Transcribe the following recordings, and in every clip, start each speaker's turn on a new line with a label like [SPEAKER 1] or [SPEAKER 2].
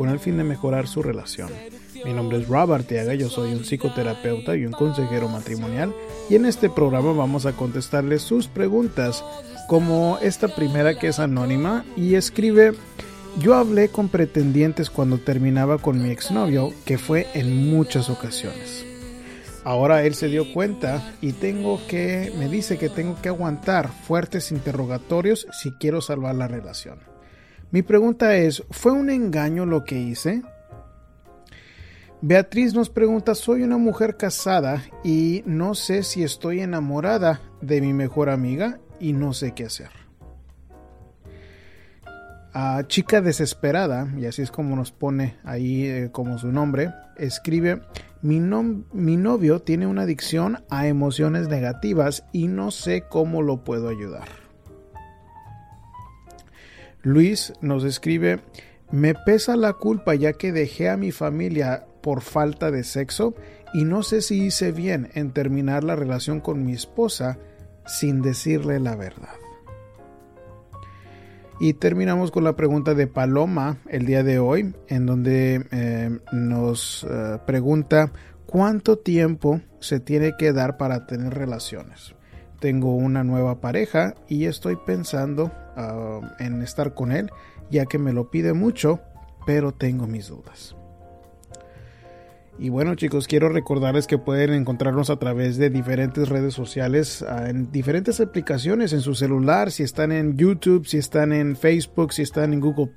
[SPEAKER 1] con el fin de mejorar su relación. Mi nombre es Robert Arteaga, yo soy un psicoterapeuta y un consejero matrimonial y en este programa vamos a contestarles sus preguntas como esta primera que es anónima y escribe yo hablé con pretendientes cuando terminaba con mi exnovio que fue en muchas ocasiones. Ahora él se dio cuenta y tengo que me dice que tengo que aguantar fuertes interrogatorios si quiero salvar la relación. Mi pregunta es, ¿fue un engaño lo que hice? Beatriz nos pregunta, soy una mujer casada y no sé si estoy enamorada de mi mejor amiga y no sé qué hacer. A chica desesperada, y así es como nos pone ahí eh, como su nombre, escribe, mi, mi novio tiene una adicción a emociones negativas y no sé cómo lo puedo ayudar. Luis nos escribe, me pesa la culpa ya que dejé a mi familia por falta de sexo y no sé si hice bien en terminar la relación con mi esposa sin decirle la verdad. Y terminamos con la pregunta de Paloma el día de hoy, en donde eh, nos eh, pregunta cuánto tiempo se tiene que dar para tener relaciones. Tengo una nueva pareja y estoy pensando en estar con él, ya que me lo pide mucho, pero tengo mis dudas. Y bueno chicos, quiero recordarles que pueden encontrarnos a través de diferentes redes sociales, ah, en diferentes aplicaciones en su celular, si están en YouTube, si están en Facebook, si están en Google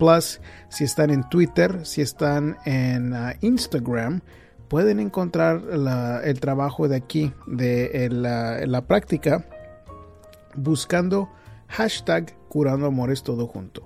[SPEAKER 1] si están en Twitter, si están en ah, Instagram, pueden encontrar el trabajo de aquí, de la práctica, buscando hashtag curando amores todo junto.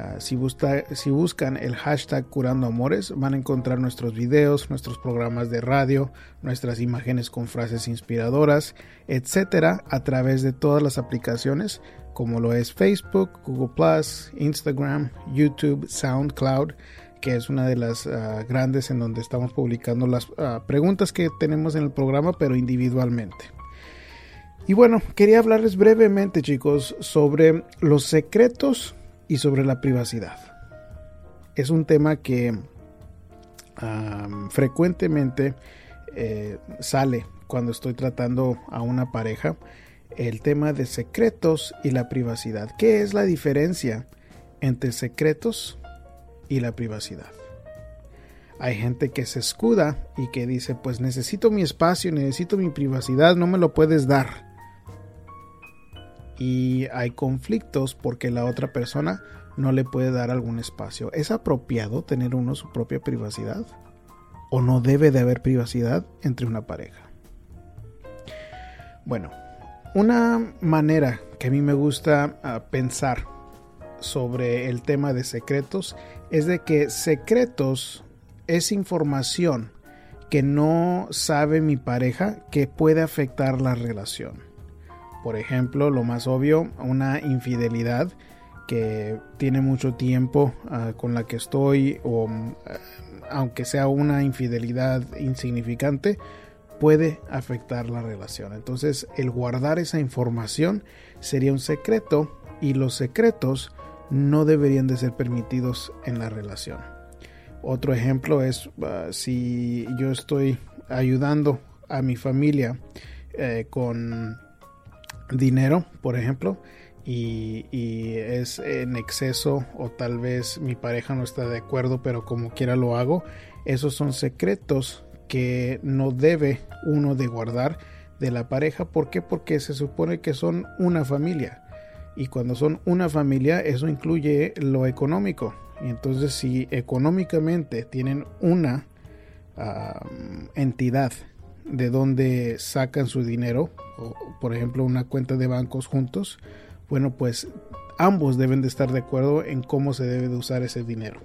[SPEAKER 1] Ah, si, buscan el hashtag Curando Amores, van a encontrar nuestros videos, nuestros programas de radio, nuestras imágenes con frases inspiradoras, etcétera, a través de todas las aplicaciones como lo es Facebook, Google Instagram, YouTube, SoundCloud, que es una de las ah, grandes en donde estamos publicando las ah, preguntas que tenemos en el programa, pero individualmente. Y bueno, quería hablarles brevemente, chicos, sobre los secretos y sobre la privacidad. Es un tema que frecuentemente eh, sale cuando estoy tratando a una pareja, el tema de secretos y la privacidad. ¿Qué es la diferencia entre secretos y la privacidad? Hay gente que se escuda y que dice, pues necesito mi espacio, necesito mi privacidad, no me lo puedes dar y hay conflictos porque la otra persona no le puede dar algún espacio. ¿Es apropiado tener uno su propia privacidad? ¿O no debe de haber privacidad entre una pareja? Bueno, una manera que a mí me gusta ah, pensar sobre el tema de secretos es de que secretos es información que no sabe mi pareja que puede afectar la relación. Por ejemplo, lo más obvio, una infidelidad que tiene mucho tiempo ah, con la que estoy o ah, aunque sea una infidelidad insignificante, puede afectar la relación. Entonces, el guardar esa información sería un secreto y los secretos no deberían de ser permitidos en la relación. Otro ejemplo es ah, si yo estoy ayudando a mi familia eh, con dinero, por ejemplo, y, es en exceso o tal vez mi pareja no está de acuerdo, pero como quiera lo hago, esos son secretos que no debe uno de guardar de la pareja. ¿Por qué? Porque se supone que son una familia. Y cuando son una familia, eso incluye lo económico. Y entonces si económicamente tienen una entidad de donde sacan su dinero, por ejemplo una cuenta de bancos juntos, bueno, pues ambos deben de estar de acuerdo en cómo se debe de usar ese dinero.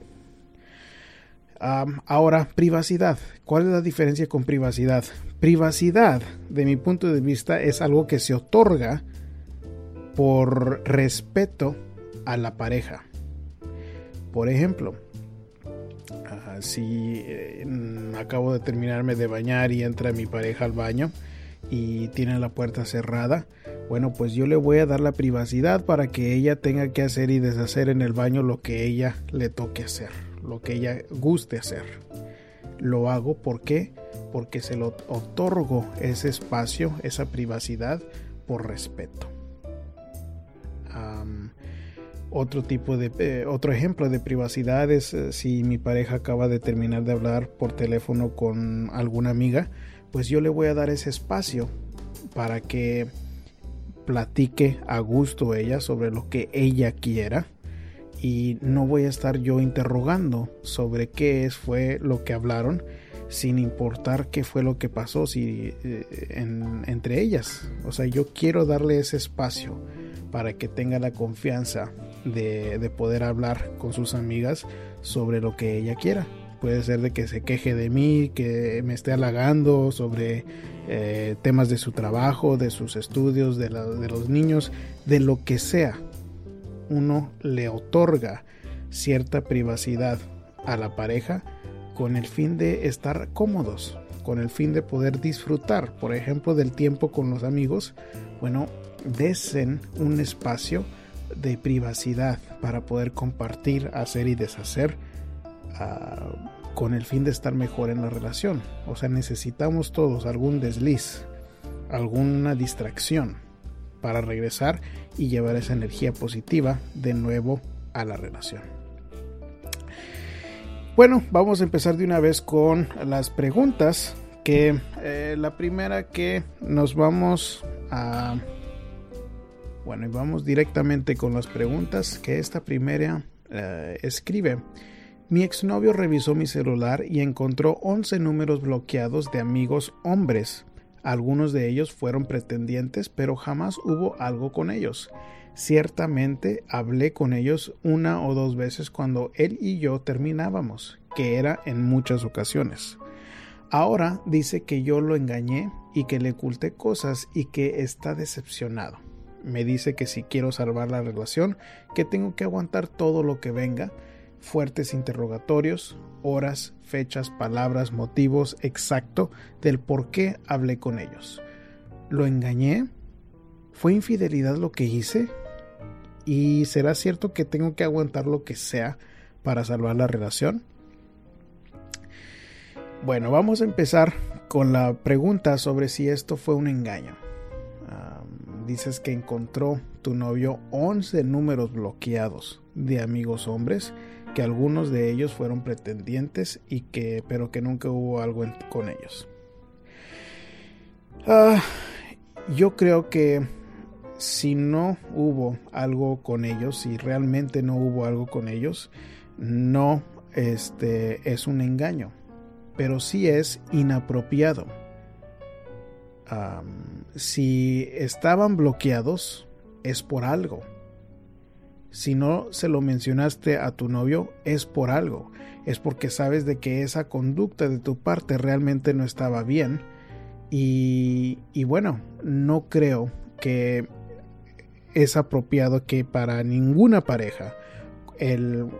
[SPEAKER 1] ahora, privacidad. ¿Cuál es la diferencia con privacidad? Privacidad, de mi punto de vista, es algo que se otorga por respeto a la pareja. Por ejemplo, si eh, acabo de terminarme de bañar y entra mi pareja al baño y tiene la puerta cerrada, bueno, pues yo le voy a dar la privacidad para que ella tenga que hacer y deshacer en el baño lo que ella le toque hacer lo que ella guste hacer. Lo hago porque porque se lo otorgo ese espacio, esa privacidad por respeto. Otro tipo de eh, otro ejemplo de privacidad es eh, si mi pareja acaba de terminar de hablar por teléfono con alguna amiga, pues yo le voy a dar ese espacio para que platique a gusto ella sobre lo que ella quiera y no voy a estar yo interrogando sobre qué es, fue lo que hablaron sin importar qué fue lo que pasó si, eh, entre ellas. O sea, yo quiero darle ese espacio para que tenga la confianza de, poder hablar con sus amigas sobre lo que ella quiera. Puede ser de que se queje de mí, que me esté halagando sobre eh, temas de su trabajo, de sus estudios, de, de los niños, de lo que sea uno le otorga cierta privacidad a la pareja con el fin de estar cómodos, con el fin de poder disfrutar, por ejemplo, del tiempo con los amigos, bueno, desen un espacio de privacidad para poder compartir, hacer y deshacer ah, con el fin de estar mejor en la relación. O sea, necesitamos todos algún desliz, alguna distracción para regresar y llevar esa energía positiva de nuevo a la relación. Bueno, vamos a empezar de una vez con las preguntas. Que eh, la primera que nos vamos a. Bueno, y vamos directamente con las preguntas. Que esta primera eh, escribe. Mi exnovio revisó mi celular y encontró 11 números bloqueados de amigos hombres algunos de ellos fueron pretendientes, pero jamás hubo algo con ellos. Ciertamente hablé con ellos una o dos veces cuando él y yo terminábamos, que era en muchas ocasiones. Ahora dice que yo lo engañé y que le oculté cosas y que está decepcionado. Me dice que si quiero salvar la relación, que tengo que aguantar todo lo que venga, fuertes interrogatorios, horas, fechas, palabras, motivos exacto del por qué hablé con ellos. ¿Lo engañé? ¿Fue infidelidad lo que hice? ¿Y será cierto que tengo que aguantar lo que sea para salvar la relación? Bueno, vamos a empezar con la pregunta sobre si esto fue un engaño. Dices que encontró tu novio 11 números bloqueados de amigos hombres que algunos de ellos fueron pretendientes y que pero que nunca hubo algo con ellos. Ah, yo creo que si no hubo algo con ellos, si realmente no hubo algo con ellos, no este, es un engaño, pero sí es inapropiado. Si estaban bloqueados, es por algo si no se lo mencionaste a tu novio, es por algo. Es porque sabes de que esa conducta de tu parte realmente no estaba bien. Y, bueno, no creo que es apropiado que para ninguna pareja el,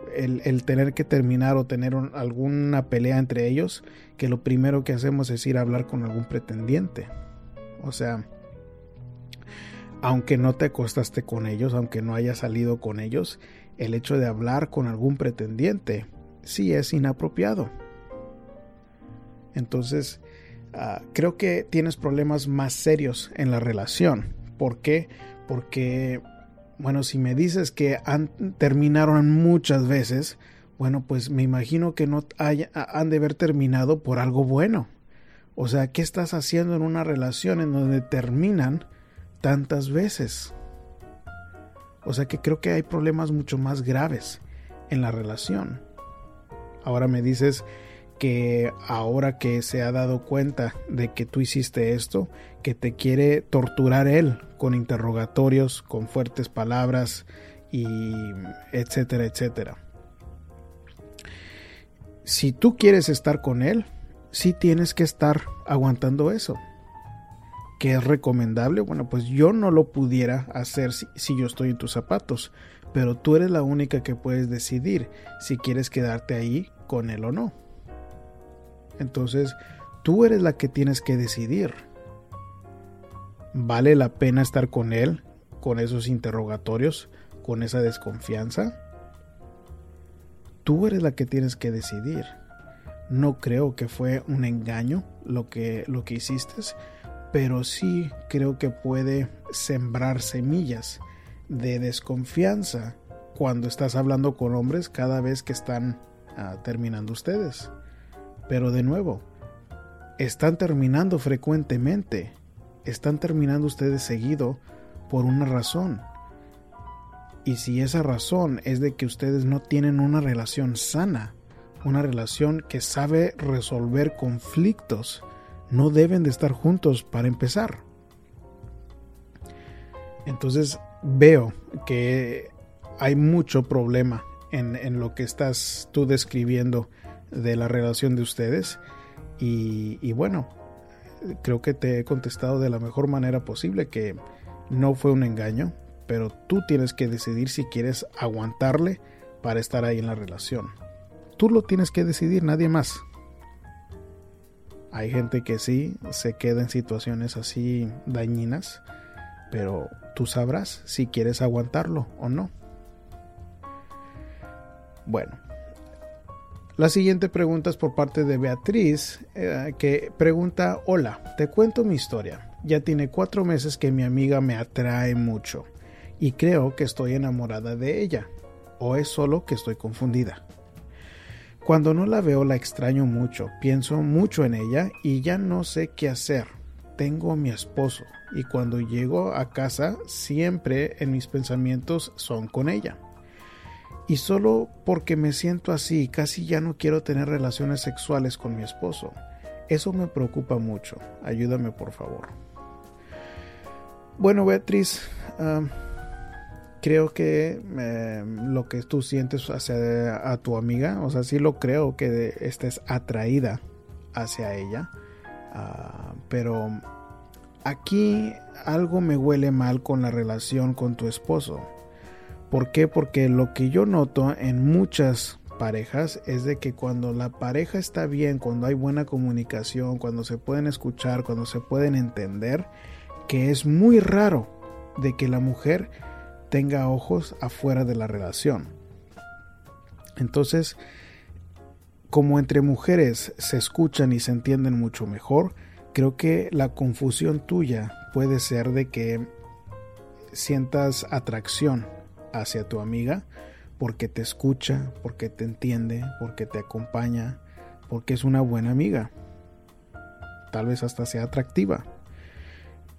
[SPEAKER 1] tener que terminar o tener alguna pelea entre ellos, que lo primero que hacemos es ir a hablar con algún pretendiente. O sea, aunque no te acostaste con ellos, aunque no hayas salido con ellos, el hecho de hablar con algún pretendiente sí es inapropiado. Entonces, ah, creo que tienes problemas más serios en la relación. ¿Por qué? Porque, bueno, si me dices que han, terminaron muchas veces, bueno, pues me imagino que no han de haber terminado por algo bueno. O sea, ¿qué estás haciendo en una relación en donde terminan tantas veces. O sea que creo que hay problemas mucho más graves en la relación. Ahora me dices que ahora que se ha dado cuenta de que tú hiciste esto, que te quiere torturar él con interrogatorios, con fuertes palabras y etcétera, etcétera. si tú quieres estar con él, sí tienes que estar aguantando eso. ¿Qué es recomendable? Bueno, pues yo no lo pudiera hacer si, si, yo estoy en tus zapatos, pero tú eres la única que puedes decidir si quieres quedarte ahí con él o no. Entonces, tú eres la que tienes que decidir. ¿Vale la pena estar con él, con esos interrogatorios, con esa desconfianza? Tú eres la que tienes que decidir. No creo que fue un engaño lo que, lo que hiciste, pero sí creo que puede sembrar semillas de desconfianza cuando estás hablando con hombres cada vez que están ah, terminando ustedes. Pero de nuevo, están terminando frecuentemente, están terminando ustedes seguido por una razón. Y si esa razón es de que ustedes no tienen una relación sana, una relación que sabe resolver conflictos, no deben de estar juntos para empezar. Entonces veo que hay mucho problema en, lo que estás tú describiendo de la relación de ustedes y, y, bueno, creo que te he contestado de la mejor manera posible que no fue un engaño, pero tú tienes que decidir si quieres aguantarle para estar ahí en la relación. Tú lo tienes que decidir, nadie más. Hay gente que sí se queda en situaciones así dañinas, pero tú sabrás si quieres aguantarlo o no. Bueno, la siguiente pregunta es por parte de Beatriz, eh, que pregunta, hola, te cuento mi historia. Ya tiene cuatro meses que mi amiga me atrae mucho y creo que estoy enamorada de ella, o es solo que estoy confundida. Cuando no la veo la extraño mucho, pienso mucho en ella y ya no sé qué hacer. Tengo a mi esposo y cuando llego a casa siempre en mis pensamientos son con ella. Y solo porque me siento así casi ya no quiero tener relaciones sexuales con mi esposo. Eso me preocupa mucho. Ayúdame por favor. Bueno Beatriz, creo que em, lo que tú sientes hacia a tu amiga, o sea, sí lo creo que estés atraída hacia ella, ah, pero aquí algo me huele mal con la relación con tu esposo. ¿Por qué? Porque lo que yo noto en muchas parejas es de que cuando la pareja está bien, cuando hay buena comunicación, cuando se pueden escuchar, cuando se pueden entender, que es muy raro de que la mujer tenga ojos afuera de la relación. Entonces, como entre mujeres se escuchan y se entienden mucho mejor, creo que la confusión tuya puede ser de que sientas atracción hacia tu amiga porque te escucha, porque te entiende, porque te acompaña, porque es una buena amiga. Tal vez hasta sea atractiva.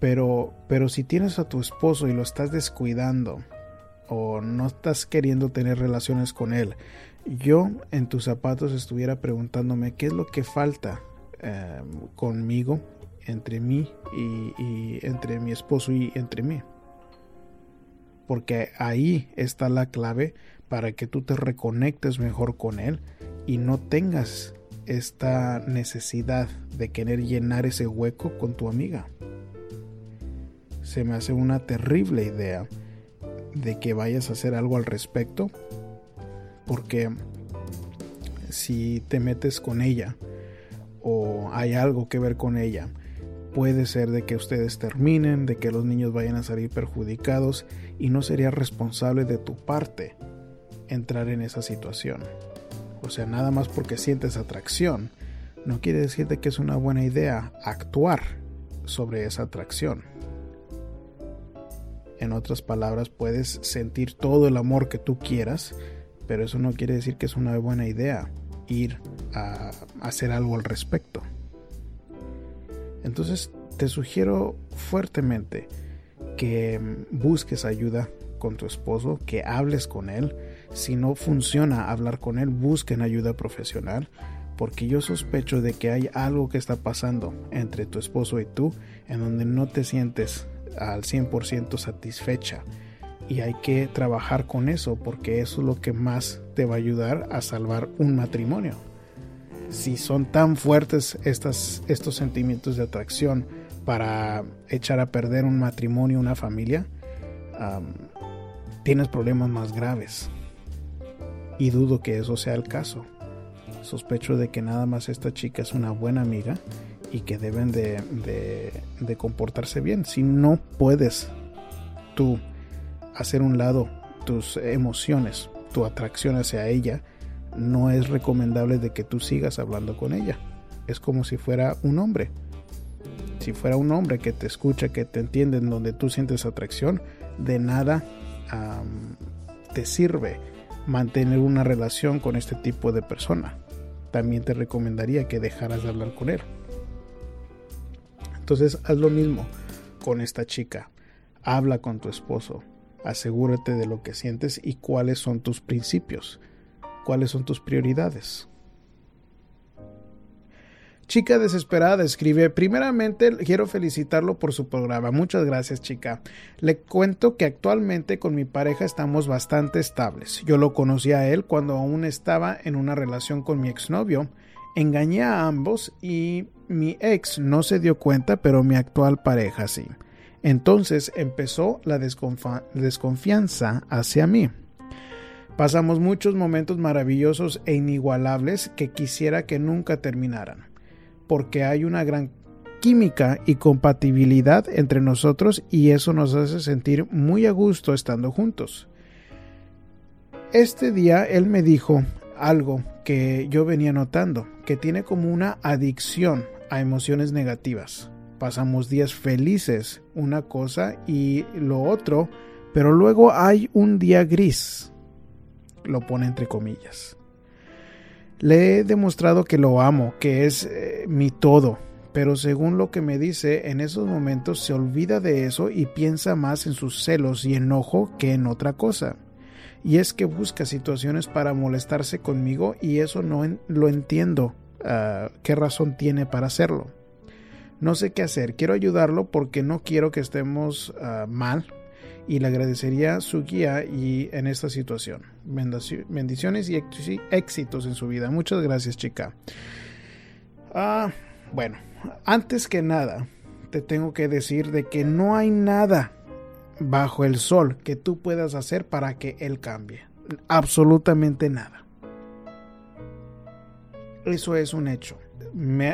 [SPEAKER 1] Pero, pero si tienes a tu esposo y lo estás descuidando o no estás queriendo tener relaciones con él, yo en tus zapatos estuviera preguntándome qué es lo que falta em, conmigo, entre mí y, y entre mi esposo y entre mí. Porque ahí está la clave para que tú te reconectes mejor con él y no tengas esta necesidad de querer llenar ese hueco con tu amiga se me hace una terrible idea de que vayas a hacer algo al respecto porque si te metes con ella o hay algo que ver con ella puede ser de que ustedes terminen, de que los niños vayan a salir perjudicados y no sería responsable de tu parte entrar en esa situación. O sea, nada más porque sientes atracción, no quiere decir de que es una buena idea actuar sobre esa atracción. En otras palabras, puedes sentir todo el amor que tú quieras, pero eso no quiere decir que es una buena idea ir a hacer algo al respecto. Entonces te sugiero fuertemente que busques ayuda con tu esposo, que hables con él. Si no funciona hablar con él, busquen ayuda profesional, porque yo sospecho de que hay algo que está pasando entre tu esposo y tú en donde no te sientes al 100% satisfecha. Y hay que trabajar con eso porque eso es lo que más te va a ayudar a salvar un matrimonio. si son tan fuertes estos sentimientos de atracción para echar a perder un matrimonio, una familia, tienes problemas más graves. Y dudo que eso sea el caso. Sospecho de que nada más esta chica es una buena amiga y que deben de, comportarse bien. Si no puedes tú hacer un lado tus emociones, tu atracción hacia ella, no es recomendable de que tú sigas hablando con ella. Es como si fuera un hombre. Si fuera un hombre que te escucha, que te entiende, en donde tú sientes atracción, de nada te sirve mantener una relación con este tipo de persona. También te recomendaría que dejaras de hablar con él. Entonces haz lo mismo con esta chica. Habla con tu esposo. Asegúrate de lo que sientes y cuáles son tus principios cuáles son tus prioridades. Chica desesperada escribe, primeramente quiero felicitarlo por su programa. Muchas gracias chica. Le cuento que actualmente con mi pareja estamos bastante estables. Yo lo conocí a él cuando aún estaba en una relación con mi exnovio. Engañé a ambos y mi ex no se dio cuenta, pero mi actual pareja sí. Entonces empezó la desconfianza hacia mí. Pasamos muchos momentos maravillosos e inigualables que quisiera que nunca terminaran, porque hay una gran química y compatibilidad entre nosotros y eso nos hace sentir muy a gusto estando juntos. Este día él me dijo algo que yo venía notando, que tiene como una adicción a emociones negativas. Pasamos días felices, una cosa y lo otro, pero luego hay un día gris lo pone entre comillas. Le he demostrado que lo amo, que es eh, mi todo, pero según lo que me dice, en esos momentos se olvida de eso y piensa más en sus celos y enojo que en otra cosa. Y es que busca situaciones para molestarse conmigo y eso no lo entiendo. Ah, ¿Qué razón tiene para hacerlo? No sé qué hacer. Quiero ayudarlo porque no quiero que estemos ah, mal y le agradecería su guía y en esta situación. Bendiciones y éxitos en su vida. Muchas gracias, chica. Ah, bueno, antes que nada, te tengo que decir de que no hay nada bajo el sol que tú puedas hacer para que él cambie. Absolutamente nada. Eso es un hecho.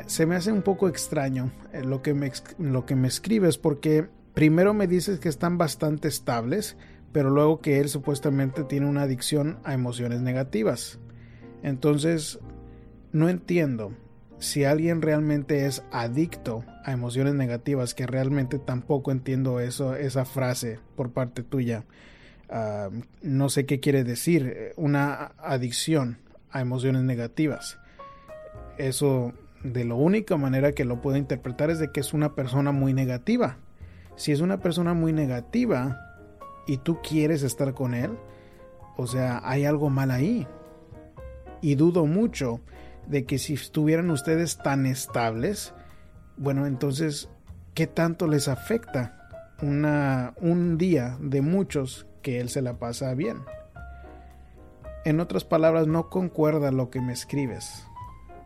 [SPEAKER 1] se me hace un poco extraño eh, lo que me, lo que me escribes porque primero me dices que están bastante estables, pero luego que él supuestamente tiene una adicción a emociones negativas. Entonces, no entiendo si alguien realmente es adicto a emociones negativas, que realmente tampoco entiendo eso, esa frase por parte tuya. Ah, no sé qué quiere decir una adicción a emociones negativas. Eso de la única manera que lo puedo interpretar es de que es una persona muy negativa si es una persona muy negativa y tú quieres estar con él, o sea, hay algo mal ahí. Y dudo mucho de que si estuvieran ustedes tan estables, bueno, entonces, ¿qué tanto les afecta una, un día de muchos que él se la pasa bien? En otras palabras, no concuerda lo que me escribes.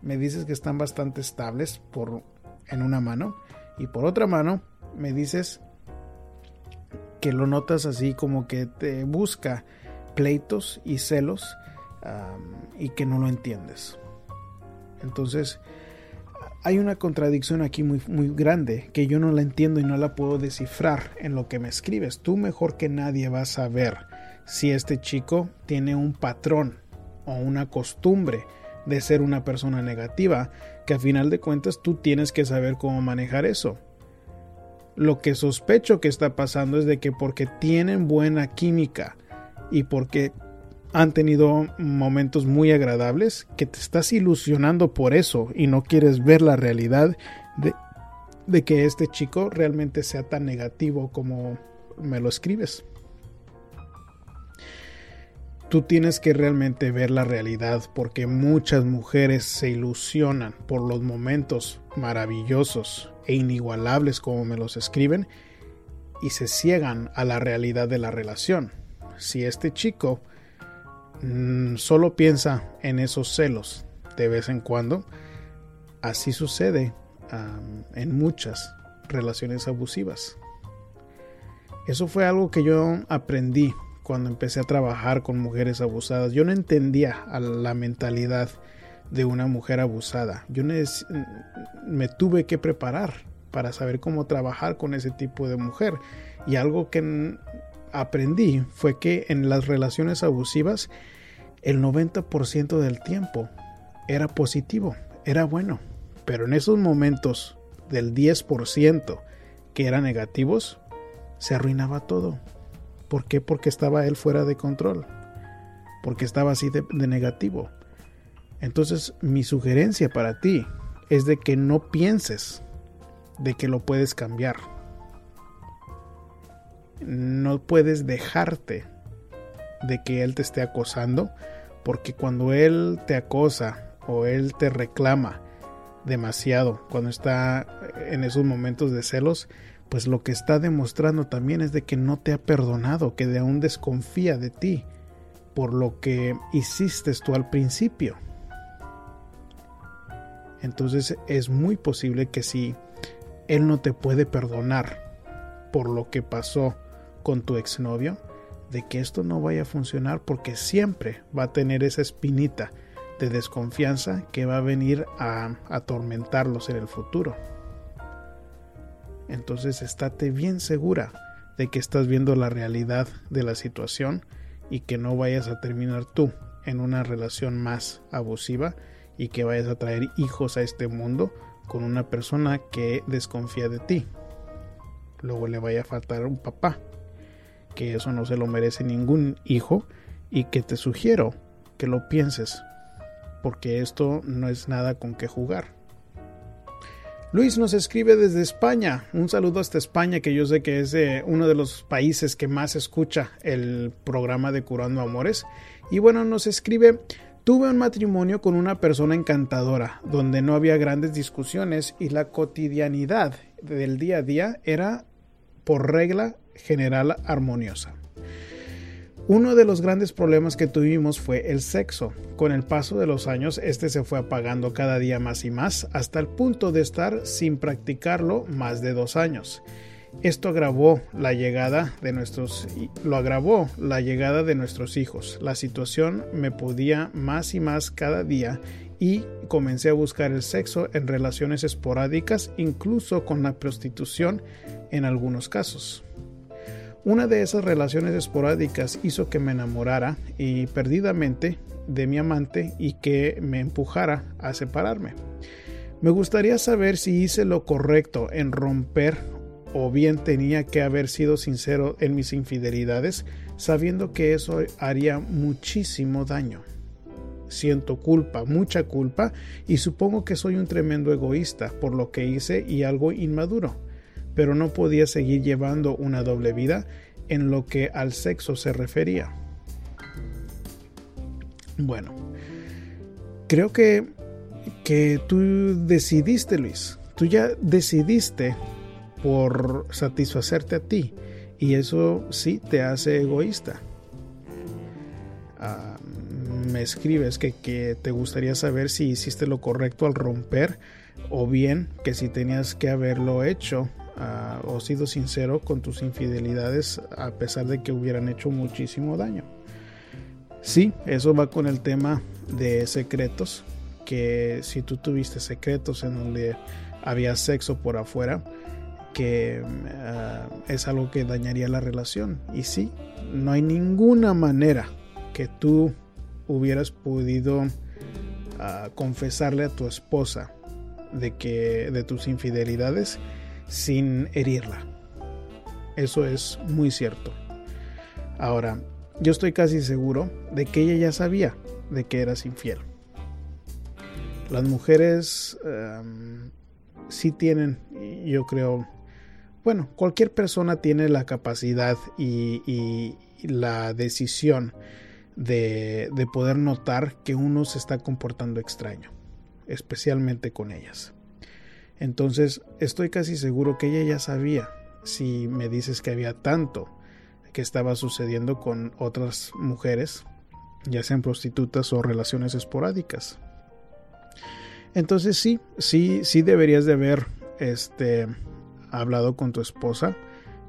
[SPEAKER 1] Me dices que están bastante estables por en una mano y por otra mano me dices que lo notas así como que te busca pleitos y celos y que no lo entiendes. Entonces, hay una contradicción aquí muy, muy grande que yo no la entiendo y no la puedo descifrar en lo que me escribes. Tú mejor que nadie vas a ver si este chico tiene un patrón o una costumbre de ser una persona negativa, que a final de cuentas tú tienes que saber cómo manejar eso. Lo que sospecho que está pasando es de que porque tienen buena química y porque han tenido momentos muy agradables, que te estás ilusionando por eso y no quieres ver la realidad de, que este chico realmente sea tan negativo como me lo escribes. Tú tienes que realmente ver la realidad porque muchas mujeres se ilusionan por los momentos maravillosos e inigualables como me los escriben y se ciegan a la realidad de la relación. Si este chico mm, solo piensa en esos celos de vez en cuando, así sucede en muchas relaciones abusivas. Eso fue algo que yo aprendí cuando empecé a trabajar con mujeres abusadas. Yo no entendía la mentalidad de una mujer abusada. Yo me tuve que preparar para saber cómo trabajar con ese tipo de mujer. Y algo que aprendí fue que en las relaciones abusivas el 90% del tiempo era positivo, era bueno. Pero en esos momentos del 10% que eran negativos, se arruinaba todo. ¿Por qué? Porque estaba él fuera de control. Porque estaba así de, de negativo. Entonces mi sugerencia para ti es de que no pienses de que lo puedes cambiar. No puedes dejarte de que él te esté acosando, porque cuando él te acosa o él te reclama demasiado, cuando está en esos momentos de celos, pues lo que está demostrando también es de que no te ha perdonado, que de aún desconfía de ti por lo que hiciste tú al principio. Entonces es muy posible que si él no te puede perdonar por lo que pasó con tu exnovio, de que esto no vaya a funcionar porque siempre va a tener esa espinita de desconfianza que va a venir a atormentarlos en el futuro. Entonces estate bien segura de que estás viendo la realidad de la situación y que no vayas a terminar tú en una relación más abusiva y que vayas a traer hijos a este mundo con una persona que desconfía de ti. Luego le vaya a faltar un papá, que eso no se lo merece ningún hijo y que te sugiero que lo pienses, porque esto no es nada con que jugar. Luis nos escribe desde España. Un saludo hasta España, que yo sé que es uno de los países que más escucha el programa de Curando Amores. Y bueno, nos escribe, tuve un matrimonio con una persona encantadora, donde no había grandes discusiones y la cotidianidad del día a día era, por regla general, armoniosa. Uno de los grandes problemas que tuvimos fue el sexo. Con el paso de los años, este se fue apagando cada día más y más, hasta el punto de estar sin practicarlo más de dos años. Esto agravó la llegada de nuestros lo agravó la llegada de nuestros hijos. La situación me podía más y más cada día y comencé a buscar el sexo en relaciones esporádicas, incluso con la prostitución en algunos casos. Una de esas relaciones esporádicas hizo que me enamorara y perdidamente de mi amante y que me empujara a separarme. Me gustaría saber si hice lo correcto en romper o bien tenía que haber sido sincero en mis infidelidades, sabiendo que eso haría muchísimo daño. Siento culpa, mucha culpa, y supongo que soy un tremendo egoísta por lo que hice y algo inmaduro pero no podía seguir llevando una doble vida en lo que al sexo se refería. Bueno, creo que, que tú decidiste, Luis, tú ya decidiste por satisfacerte a ti y eso sí te hace egoísta. Ah, me escribes que, que te gustaría saber si hiciste lo correcto al romper o bien que si tenías que haberlo hecho o sido sincero con tus infidelidades a pesar de que hubieran hecho muchísimo daño. Sí, eso va con el tema de secretos, que si tú tuviste secretos en donde había sexo por afuera, que ah, es algo que dañaría la relación. Y sí, no hay ninguna manera que tú hubieras podido ah, confesarle a tu esposa de que de tus infidelidades sin herirla. Eso es muy cierto. Ahora, yo estoy casi seguro de que ella ya sabía de que eras infiel. Las mujeres em, sí tienen, yo creo, bueno, cualquier persona tiene la capacidad y, la decisión de, de poder notar que uno se está comportando extraño, especialmente con ellas. Entonces estoy casi seguro que ella ya sabía si me dices que había tanto que estaba sucediendo con otras mujeres, ya sean prostitutas o relaciones esporádicas. Entonces sí, sí, sí deberías de haber este, hablado con tu esposa,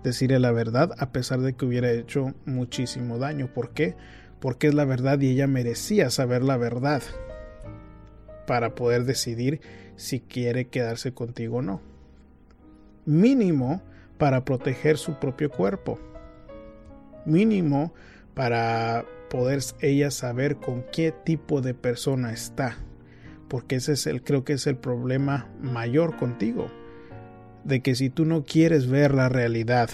[SPEAKER 1] decirle la verdad, a pesar de que hubiera hecho muchísimo daño. ¿Por qué? Porque es la verdad y ella merecía saber la verdad para poder decidir si quiere quedarse contigo o no. Mínimo para proteger su propio cuerpo. Mínimo para poder ella saber con qué tipo de persona está. Porque ese es el, creo que es el problema mayor contigo. De que si tú no quieres ver la realidad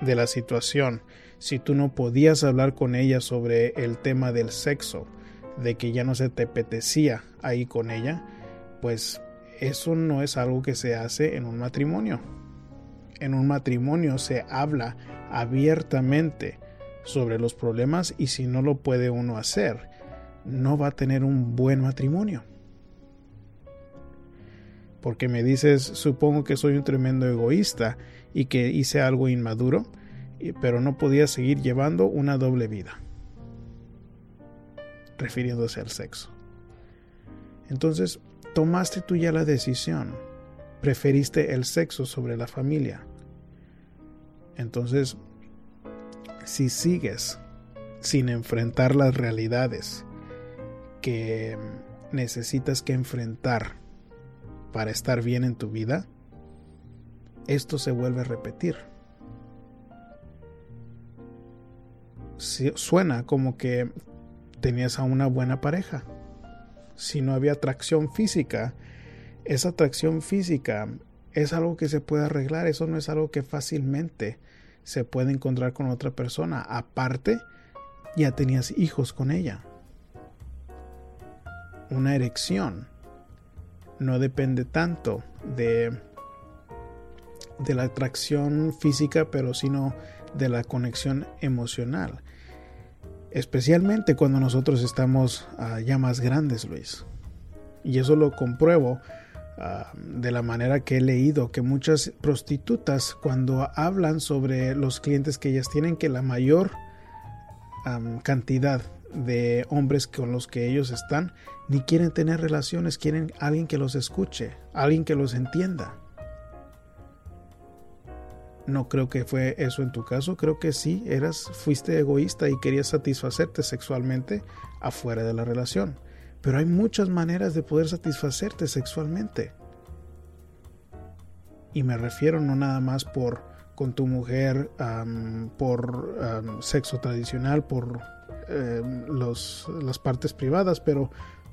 [SPEAKER 1] de la situación, si tú no podías hablar con ella sobre el tema del sexo, de que ya no se te apetecía ahí con ella, pues eso no es algo que se hace en un matrimonio. En un matrimonio se habla abiertamente sobre los problemas y si no lo puede uno hacer, no va a tener un buen matrimonio. Porque me dices, supongo que soy un tremendo egoísta y que hice algo inmaduro, pero no podía seguir llevando una doble vida. Refiriéndose al sexo. Entonces, tomaste tú ya la decisión. Preferiste el sexo sobre la familia. Entonces, si sigues sin enfrentar las realidades que necesitas que enfrentar para estar bien en tu vida, esto se vuelve a repetir. Suena como que tenías a una buena pareja. Si no había atracción física, esa atracción física es algo que se puede arreglar, eso no es algo que fácilmente se puede encontrar con otra persona. Aparte, ya tenías hijos con ella. Una erección no depende tanto de, de la atracción física, pero sino de la conexión emocional. Especialmente cuando nosotros estamos ah, ya más grandes, Luis. Y eso lo compruebo Ah, de la manera que he leído que muchas prostitutas cuando hablan sobre los clientes que ellas tienen que la mayor cantidad de hombres con los que ellos están ni quieren tener relaciones, quieren alguien que los escuche, alguien que los entienda. No creo que fue eso en tu caso, creo que sí, eras fuiste egoísta y querías satisfacerte sexualmente afuera de la relación. Pero hay muchas maneras de poder satisfacerte sexualmente. Y me refiero no nada más por con tu mujer por sexo tradicional, por em, las partes privadas, pero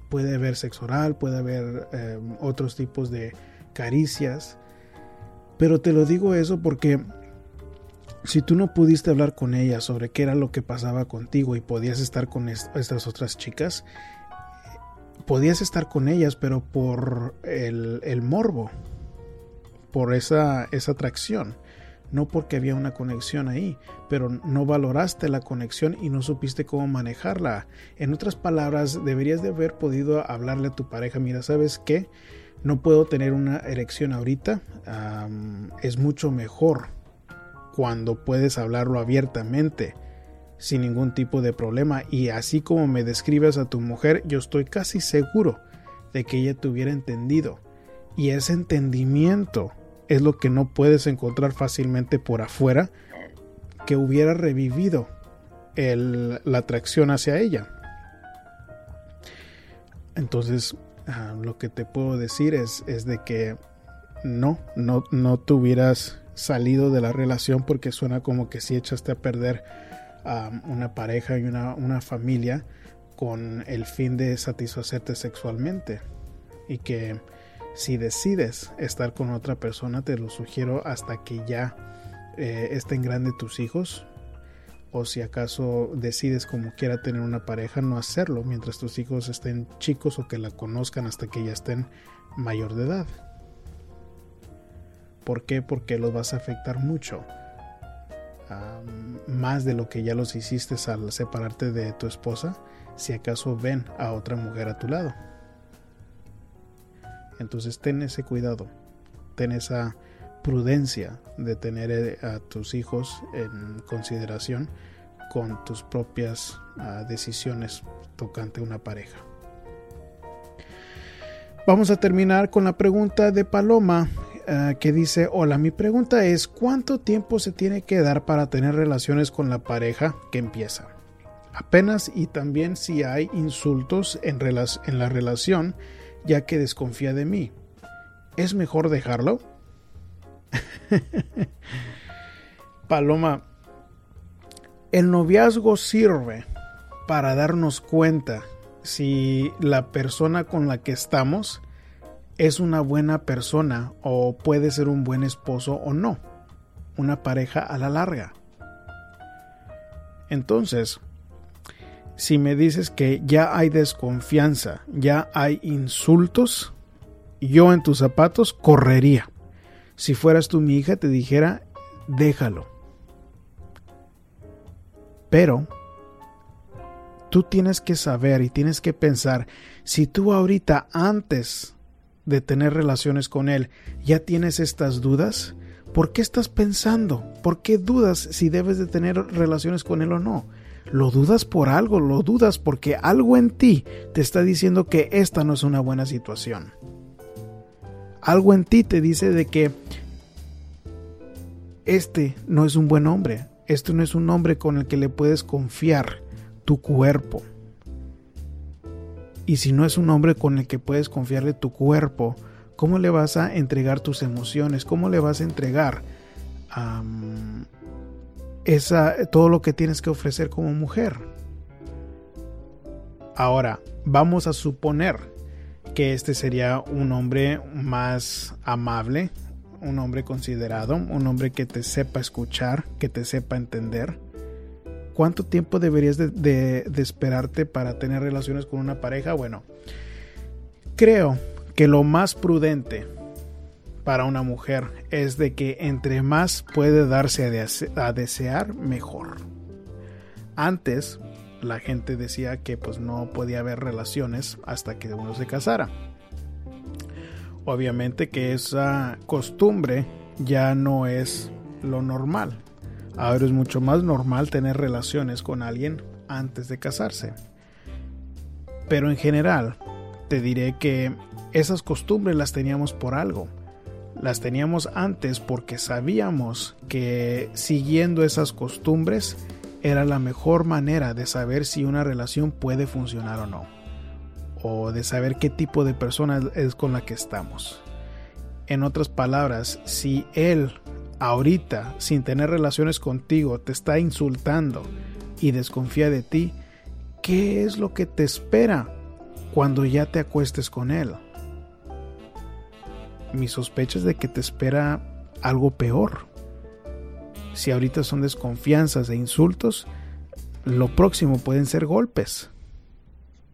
[SPEAKER 1] puede haber sexo oral, puede haber em, otros tipos de caricias. Pero te lo digo eso porque si tú no pudiste hablar con ella sobre qué era lo que pasaba contigo y podías estar con estas otras chicas, podías estar con ellas, pero por el, morbo, por esa, esa atracción, no porque había una conexión ahí, pero no valoraste la conexión y no supiste cómo manejarla. En otras palabras, deberías de haber podido hablarle a tu pareja, mira, ¿sabes qué? No puedo tener una erección ahorita, es mucho mejor cuando puedes hablarlo abiertamente sin ningún tipo de problema y así como me describes a tu mujer, yo estoy casi seguro de que ella te hubiera entendido. Y ese entendimiento es lo que no puedes encontrar fácilmente por afuera, que hubiera revivido la atracción hacia ella. Entonces, lo que te puedo decir es, es de que no, no, no te hubieras salido de la relación porque suena como que si echaste a perder una pareja y una, una familia con el fin de satisfacerte sexualmente. Y que si decides estar con otra persona te lo sugiero hasta que ya eh, estén grandes tus hijos o si acaso decides como quiera tener una pareja no hacerlo mientras tus hijos estén chicos o que la conozcan hasta que ya estén mayor de edad ¿por qué? porque los vas a afectar mucho más de lo que ya los hiciste al separarte de tu esposa, si acaso ven a otra mujer a tu lado. Entonces ten ese cuidado, ten esa prudencia de tener eh, a tus hijos en consideración con tus propias ah, decisiones tocante una pareja. Vamos a terminar con la pregunta de Paloma eh, que dice, hola, mi pregunta es, ¿cuánto tiempo se tiene que dar para tener relaciones con la pareja que empieza? Apenas y también si hay insultos en, en la relación, ya que desconfía de mí. ¿Es mejor dejarlo? Paloma, el noviazgo sirve para darnos cuenta si la persona con la que estamos es una buena persona o puede ser un buen esposo o no. Una pareja a la larga. Entonces, si me dices que ya hay desconfianza, ya hay insultos, yo en tus zapatos correría. Si fueras tú mi hija, te dijera, déjalo. Pero tú tienes que saber y tienes que pensar, si tú ahorita antes de tener relaciones con él ya tienes estas dudas, ¿por qué estás pensando? ¿Por qué dudas si debes de tener relaciones con él o no? Lo dudas por algo, lo dudas porque algo en ti te está diciendo que esta no es una buena situación. Algo en ti te dice de que este no es un buen hombre, este no es un hombre con el que le puedes confiar tu cuerpo. Y si no es un hombre con el que puedes confiarle tu cuerpo, ¿cómo le vas a entregar tus emociones? ¿Cómo le vas a entregar esa, todo lo que tienes que ofrecer como mujer? Ahora, vamos a suponer que este sería un hombre más amable, un hombre considerado, un hombre que te sepa escuchar, que te sepa entender. ¿Cuánto tiempo deberías de, esperarte para tener relaciones con una pareja? Bueno, creo que lo más prudente para una mujer es de que entre más puede darse a, desear, mejor. Antes, la gente decía que pues no podía haber relaciones hasta que uno se casara. Obviamente que esa costumbre ya no es lo normal. Ahora es mucho más normal tener relaciones con alguien antes de casarse. Pero en general, te diré que esas costumbres las teníamos por algo. Las teníamos antes porque sabíamos que siguiendo esas costumbres era la mejor manera de saber si una relación puede funcionar o no o de saber qué tipo de persona es con la que estamos. En otras palabras, si él ahorita, sin tener relaciones contigo, te está insultando y desconfía de ti, ¿qué es lo que te espera cuando ya te acuestes con él? Mi sospecha es de que te espera algo peor. Si ahorita son desconfianzas e insultos, lo próximo pueden ser golpes.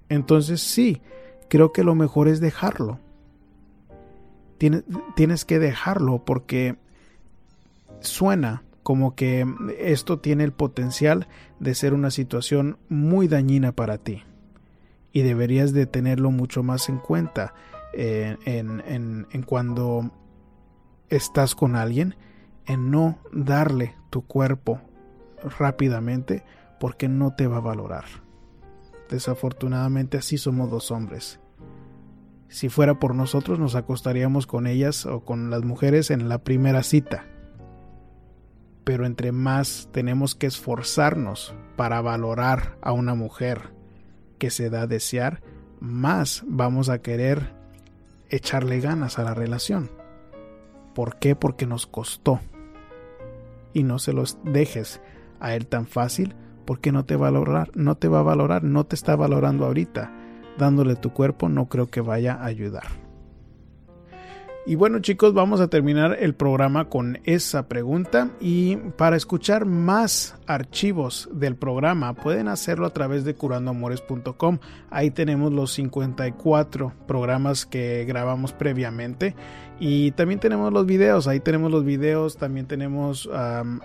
[SPEAKER 1] Entonces sí, creo que lo mejor es dejarlo. Tienes, que dejarlo porque suena como que esto tiene el potencial de ser una situación muy dañina para ti y deberías de tenerlo mucho más en cuenta eh, en cuando estás con alguien en no darle tu cuerpo rápidamente porque no te va a valorar. Desafortunadamente así somos dos hombres. Si fuera por nosotros nos acostaríamos con ellas o con las mujeres en la primera cita. Pero entre más tenemos que esforzarnos para valorar a una mujer que se da a desear, más vamos a querer echarle ganas a la relación. ¿Por qué? Porque nos costó. Y no se los dejes a él tan fácil porque no te va a valorar, no te va a valorar, no te está valorando ahorita. Dándole tu cuerpo no creo que vaya a ayudar. Y bueno chicos, vamos a terminar el programa con esa pregunta y para escuchar más archivos del programa pueden hacerlo a través de curandoamores.com. Ahí tenemos los 54 programas que grabamos previamente y también tenemos los videos, ahí tenemos los videos, también tenemos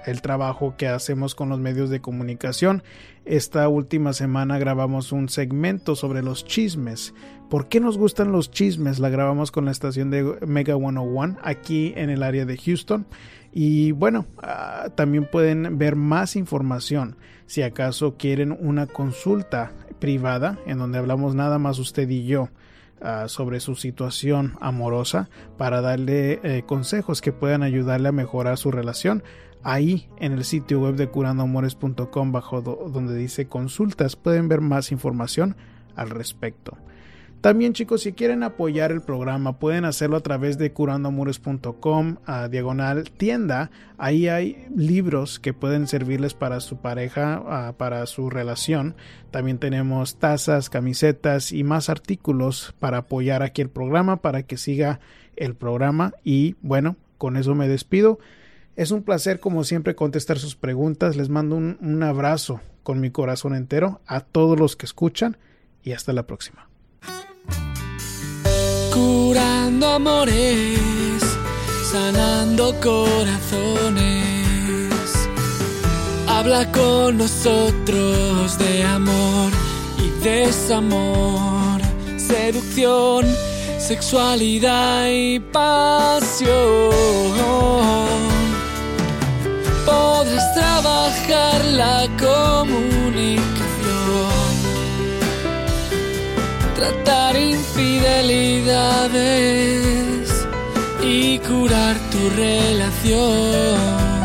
[SPEAKER 1] el trabajo que hacemos con los medios de comunicación. Esta última semana grabamos un segmento sobre los chismes. ¿Por qué nos gustan los chismes? La grabamos con la estación de Mega 101 aquí en el área de Houston. Y bueno, ah, también pueden ver más información si acaso quieren una consulta privada en donde hablamos nada más usted y yo ah, sobre su situación amorosa para darle eh, consejos que puedan ayudarle a mejorar su relación. Ahí en el sitio web de curandoamores.com bajo donde dice consultas pueden ver más información al respecto. También chicos, si quieren apoyar el programa, pueden hacerlo a través de curandoamores.com a diagonal tienda. Ahí hay libros que pueden servirles para su pareja, para su relación. También tenemos tazas, camisetas y más artículos para apoyar aquí el programa, para que siga el programa. Y bueno, con eso me despido. Es un placer como siempre contestar sus preguntas. Les mando un, abrazo con mi corazón entero a todos los que escuchan y hasta la próxima
[SPEAKER 2] curando amores, sanando corazones. Habla con nosotros de amor y desamor, seducción, sexualidad y pasión. Podrás trabajar la comunicación tratar infidelidades y curar tu relación.